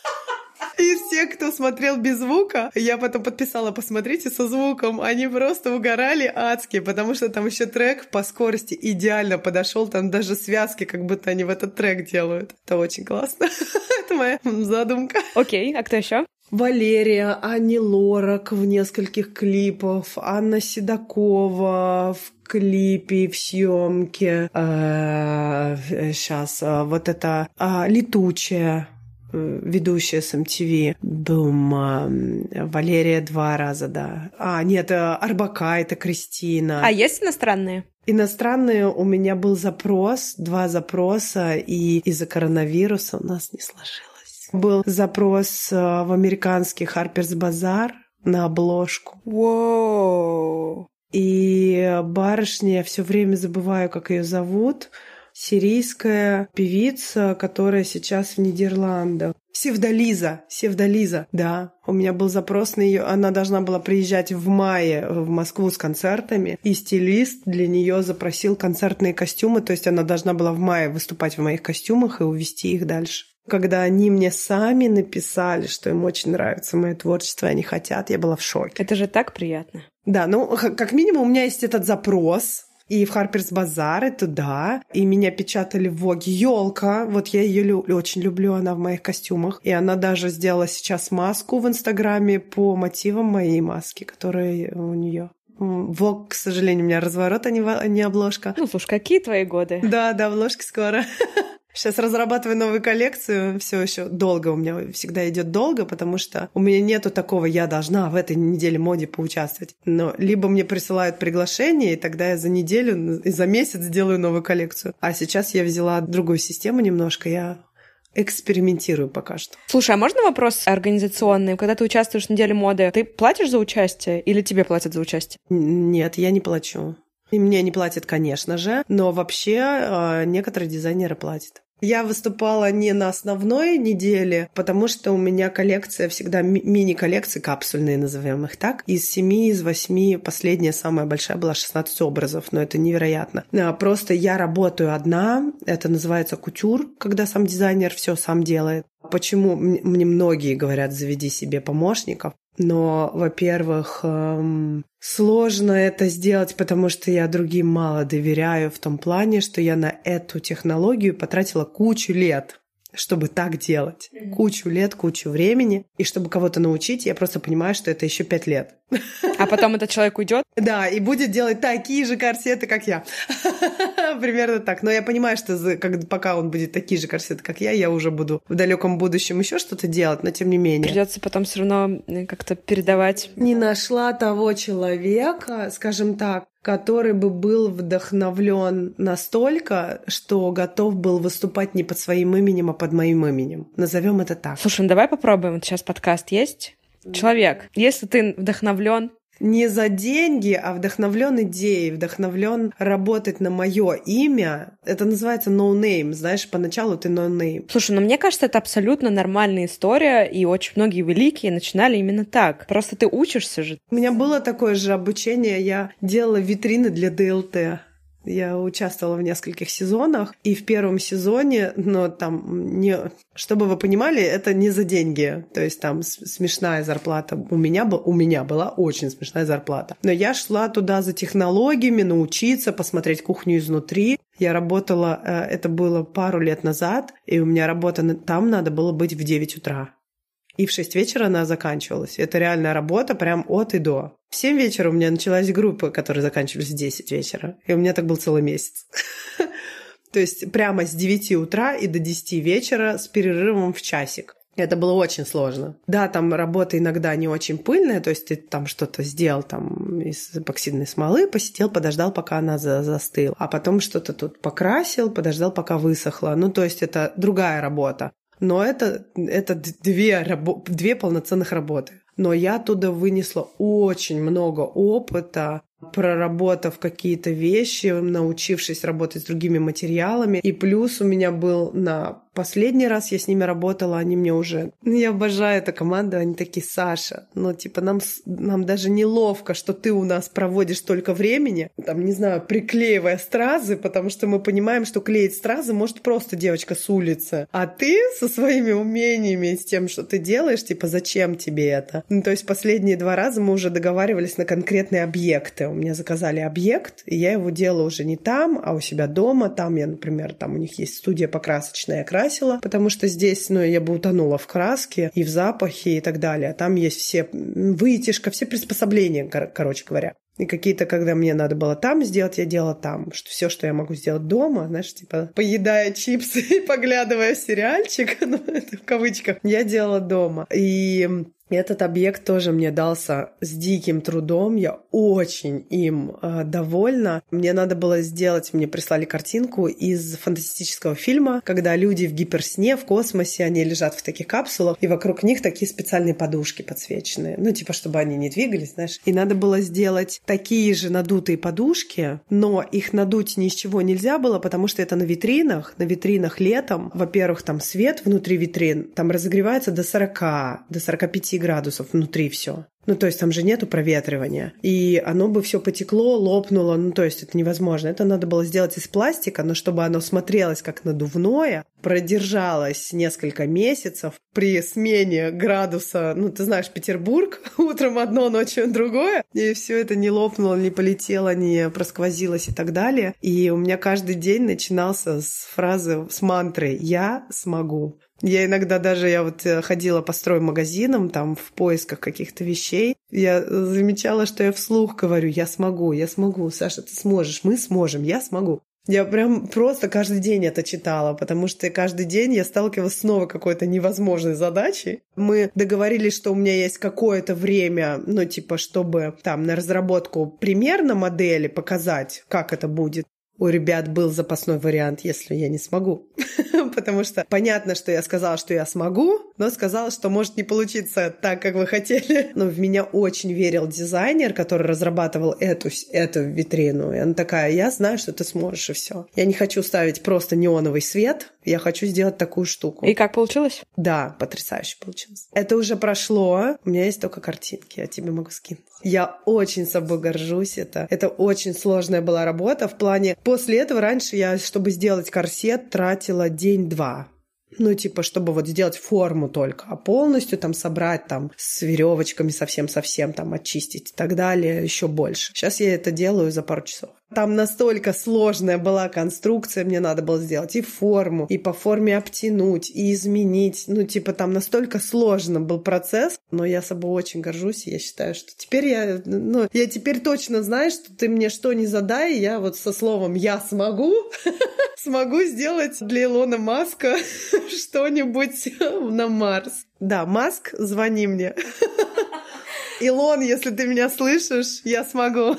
[SPEAKER 2] И все, кто смотрел без звука, я потом подписала, посмотрите со звуком, они просто угорали адски, потому что там еще трек по скорости идеально подошел, там даже связки, как будто они в этот трек делают. Это очень классно. Это моя задумка.
[SPEAKER 1] Окей, а кто еще?
[SPEAKER 2] Валерия, Ани Лорак в нескольких клипах, Анна Седокова в клипе, в съемке. Сейчас, э, вот это летучая Э, ведущая с MTV. Бум. Валерия два раза, да. А, нет, э, Арбака, это Кристина.
[SPEAKER 1] А есть иностранные?
[SPEAKER 2] Иностранные у меня был запрос, два запроса, и из-за коронавируса у нас не сложилось. Был запрос э, в американский Harper's Bazaar на обложку.
[SPEAKER 1] Воу!
[SPEAKER 2] И барышня, я все время забываю, как ее зовут, сирийская певица, которая сейчас в Нидерландах. Севдализа, Севдализа, да. У меня был запрос на ее. Она должна была приезжать в мае в Москву с концертами, и стилист для нее запросил концертные костюмы, то есть она должна была в мае выступать в моих костюмах и увезти их дальше. Когда они мне сами написали, что им очень нравится мое творчество, они хотят, я была в шоке.
[SPEAKER 1] Это же так приятно.
[SPEAKER 2] Да, ну, как минимум у меня есть этот запрос, и в Харперс Базар, и туда. И меня печатали в Воге. Елка, вот я ее лю- очень люблю, она в моих костюмах. И она даже сделала сейчас маску в Инстаграме по мотивам моей маски, которая у нее. Вог, к сожалению, у меня разворот, а не, а не обложка.
[SPEAKER 1] Ну, слушай, какие твои годы?
[SPEAKER 2] Да, да, обложки скоро. Сейчас разрабатываю новую коллекцию, все еще долго у меня всегда идет долго, потому что у меня нету такого, я должна в этой неделе моде поучаствовать. Но либо мне присылают приглашение, и тогда я за неделю и за месяц сделаю новую коллекцию. А сейчас я взяла другую систему немножко, я экспериментирую пока что.
[SPEAKER 1] Слушай, а можно вопрос организационный? Когда ты участвуешь в неделе моды, ты платишь за участие или тебе платят за участие?
[SPEAKER 2] Нет, я не плачу. И мне не платят, конечно же, но вообще э, некоторые дизайнеры платят. Я выступала не на основной неделе, потому что у меня коллекция всегда ми- мини-коллекции, капсульные назовем их так. Из семи, из восьми последняя самая большая была 16 образов, но это невероятно. А, просто я работаю одна, это называется кутюр, когда сам дизайнер все сам делает. Почему мне многие говорят, заведи себе помощников? Но, во-первых, эм, сложно это сделать, потому что я другим мало доверяю в том плане, что я на эту технологию потратила кучу лет чтобы так делать. Кучу лет, кучу времени. И чтобы кого-то научить, я просто понимаю, что это еще пять лет.
[SPEAKER 1] А потом этот человек уйдет?
[SPEAKER 2] Да, и будет делать такие же корсеты, как я. Примерно так. Но я понимаю, что как, пока он будет такие же корсеты, как я, я уже буду в далеком будущем еще что-то делать, но тем не менее.
[SPEAKER 1] Придется потом все равно как-то передавать.
[SPEAKER 2] Не нашла того человека, скажем так, который бы был вдохновлен настолько, что готов был выступать не под своим именем, а под моим именем. Назовем это так.
[SPEAKER 1] Слушай, ну давай попробуем. Вот сейчас подкаст есть. Человек, если ты вдохновлен
[SPEAKER 2] не за деньги, а вдохновлен идеей, вдохновлен работать на мое имя. Это называется no name. Знаешь, поначалу ты no name.
[SPEAKER 1] Слушай, ну мне кажется, это абсолютно нормальная история, и очень многие великие начинали именно так. Просто ты учишься же.
[SPEAKER 2] У меня было такое же обучение. Я делала витрины для ДЛТ. Я участвовала в нескольких сезонах, и в первом сезоне, но там не, чтобы вы понимали, это не за деньги, то есть там смешная зарплата. У меня у меня была очень смешная зарплата, но я шла туда за технологиями, научиться, посмотреть кухню изнутри. Я работала, э, это было пару лет назад, и у меня работа там надо было быть в 9 утра. И в 6 вечера она заканчивалась. Это реальная работа прям от и до. В 7 вечера у меня началась группа, которая заканчивались в 10 вечера. И у меня так был целый месяц. То есть прямо с 9 утра и до 10 вечера с перерывом в часик. Это было очень сложно. Да, там работа иногда не очень пыльная, то есть ты там что-то сделал там из эпоксидной смолы, посидел, подождал, пока она за застыла, а потом что-то тут покрасил, подождал, пока высохло. Ну, то есть это другая работа. Но это, это две, рабо- две полноценных работы. Но я оттуда вынесла очень много опыта, проработав какие-то вещи, научившись работать с другими материалами. И плюс у меня был на последний раз я с ними работала, они мне уже... Ну, я обожаю эту команду, они такие, Саша, ну, типа, нам, нам даже неловко, что ты у нас проводишь столько времени, там, не знаю, приклеивая стразы, потому что мы понимаем, что клеить стразы может просто девочка с улицы. А ты со своими умениями, с тем, что ты делаешь, типа, зачем тебе это? Ну, то есть последние два раза мы уже договаривались на конкретные объекты. У меня заказали объект, и я его делаю уже не там, а у себя дома. Там я, например, там у них есть студия покрасочная, красила, потому что здесь, ну, я бы утонула в краске и в запахе и так далее. Там есть все вытяжка, все приспособления, кор- короче говоря. И какие-то, когда мне надо было там сделать, я делала там. Что все, что я могу сделать дома, знаешь, типа поедая чипсы и поглядывая сериальчик, ну, это в кавычках, я делала дома. И этот объект тоже мне дался с диким трудом. Я очень им э, довольна. Мне надо было сделать, мне прислали картинку из фантастического фильма, когда люди в гиперсне, в космосе, они лежат в таких капсулах, и вокруг них такие специальные подушки подсвеченные. Ну, типа, чтобы они не двигались, знаешь. И надо было сделать такие же надутые подушки, но их надуть ни с чего нельзя было, потому что это на витринах. На витринах летом, во-первых, там свет внутри витрин, там разогревается до 40, до 45 градусов внутри все. Ну, то есть там же нету проветривания. И оно бы все потекло, лопнуло. Ну, то есть это невозможно. Это надо было сделать из пластика, но чтобы оно смотрелось как надувное, продержалось несколько месяцев при смене градуса. Ну, ты знаешь, Петербург, утром одно, ночью другое. И все это не лопнуло, не полетело, не просквозилось и так далее. И у меня каждый день начинался с фразы, с мантры «Я смогу». Я иногда даже, я вот э, ходила по строймагазинам, там, в поисках каких-то вещей. Я замечала, что я вслух говорю, я смогу, я смогу, Саша, ты сможешь, мы сможем, я смогу. Я прям просто каждый день это читала, потому что каждый день я сталкивалась с новой какой-то невозможной задачей. Мы договорились, что у меня есть какое-то время, ну, типа, чтобы там на разработку примерно модели показать, как это будет. У ребят был запасной вариант, если я не смогу. Потому что понятно, что я сказала, что я смогу, но сказала, что может не получиться так, как вы хотели. Но в меня очень верил дизайнер, который разрабатывал эту, эту витрину. И она такая, я знаю, что ты сможешь, и все. Я не хочу ставить просто неоновый свет, я хочу сделать такую штуку.
[SPEAKER 1] И как получилось?
[SPEAKER 2] Да, потрясающе получилось. Это уже прошло. У меня есть только картинки, я тебе могу скинуть. Я очень собой горжусь. Это, это очень сложная была работа. В плане... После этого раньше я, чтобы сделать корсет, тратила день-два. Ну, типа, чтобы вот сделать форму только, а полностью там собрать там с веревочками совсем-совсем там очистить и так далее, еще больше. Сейчас я это делаю за пару часов. Там настолько сложная была конструкция, мне надо было сделать и форму, и по форме обтянуть, и изменить. Ну, типа, там настолько сложно был процесс, но я собой очень горжусь, я считаю, что теперь я, ну, я теперь точно знаю, что ты мне что не задай, я вот со словом «я смогу» смогу сделать для Илона Маска что-нибудь на Марс. Да, Маск, звони мне. Илон, если ты меня слышишь, я смогу.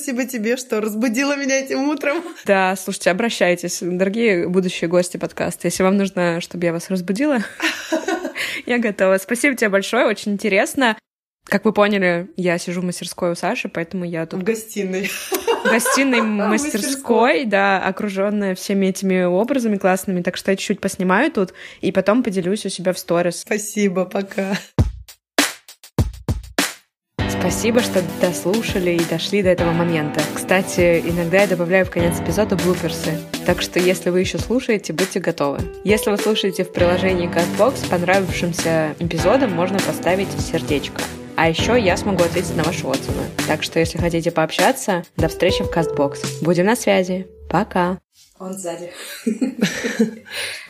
[SPEAKER 2] Спасибо тебе, что разбудила меня этим утром.
[SPEAKER 1] Да, слушайте, обращайтесь, дорогие будущие гости подкаста. Если вам нужно, чтобы я вас разбудила, я готова. Спасибо тебе большое, очень интересно. Как вы поняли, я сижу в мастерской у Саши, поэтому я тут...
[SPEAKER 2] В гостиной.
[SPEAKER 1] В гостиной мастерской, да, окруженная всеми этими образами классными. Так что я чуть-чуть поснимаю тут и потом поделюсь у себя в сторис.
[SPEAKER 2] Спасибо, пока.
[SPEAKER 1] Спасибо, что дослушали и дошли до этого момента. Кстати, иногда я добавляю в конец эпизода блуперсы, так что если вы еще слушаете, будьте готовы. Если вы слушаете в приложении CastBox, понравившимся эпизодом можно поставить сердечко. А еще я смогу ответить на ваши отзывы. Так что, если хотите пообщаться, до встречи в CastBox. Будем на связи. Пока.
[SPEAKER 2] Он сзади.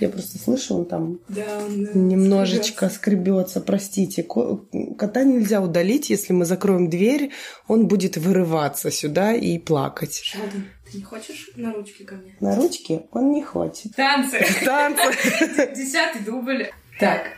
[SPEAKER 2] Я просто слышу, он там да, он, да, немножечко скребется. Простите, кота нельзя удалить, если мы закроем дверь, он будет вырываться сюда и плакать.
[SPEAKER 4] Шелдон, ты не хочешь на ручки ко мне?
[SPEAKER 2] На ручки он не хочет.
[SPEAKER 4] Танцы.
[SPEAKER 2] Танцы.
[SPEAKER 4] Десятый дубль.
[SPEAKER 2] Так,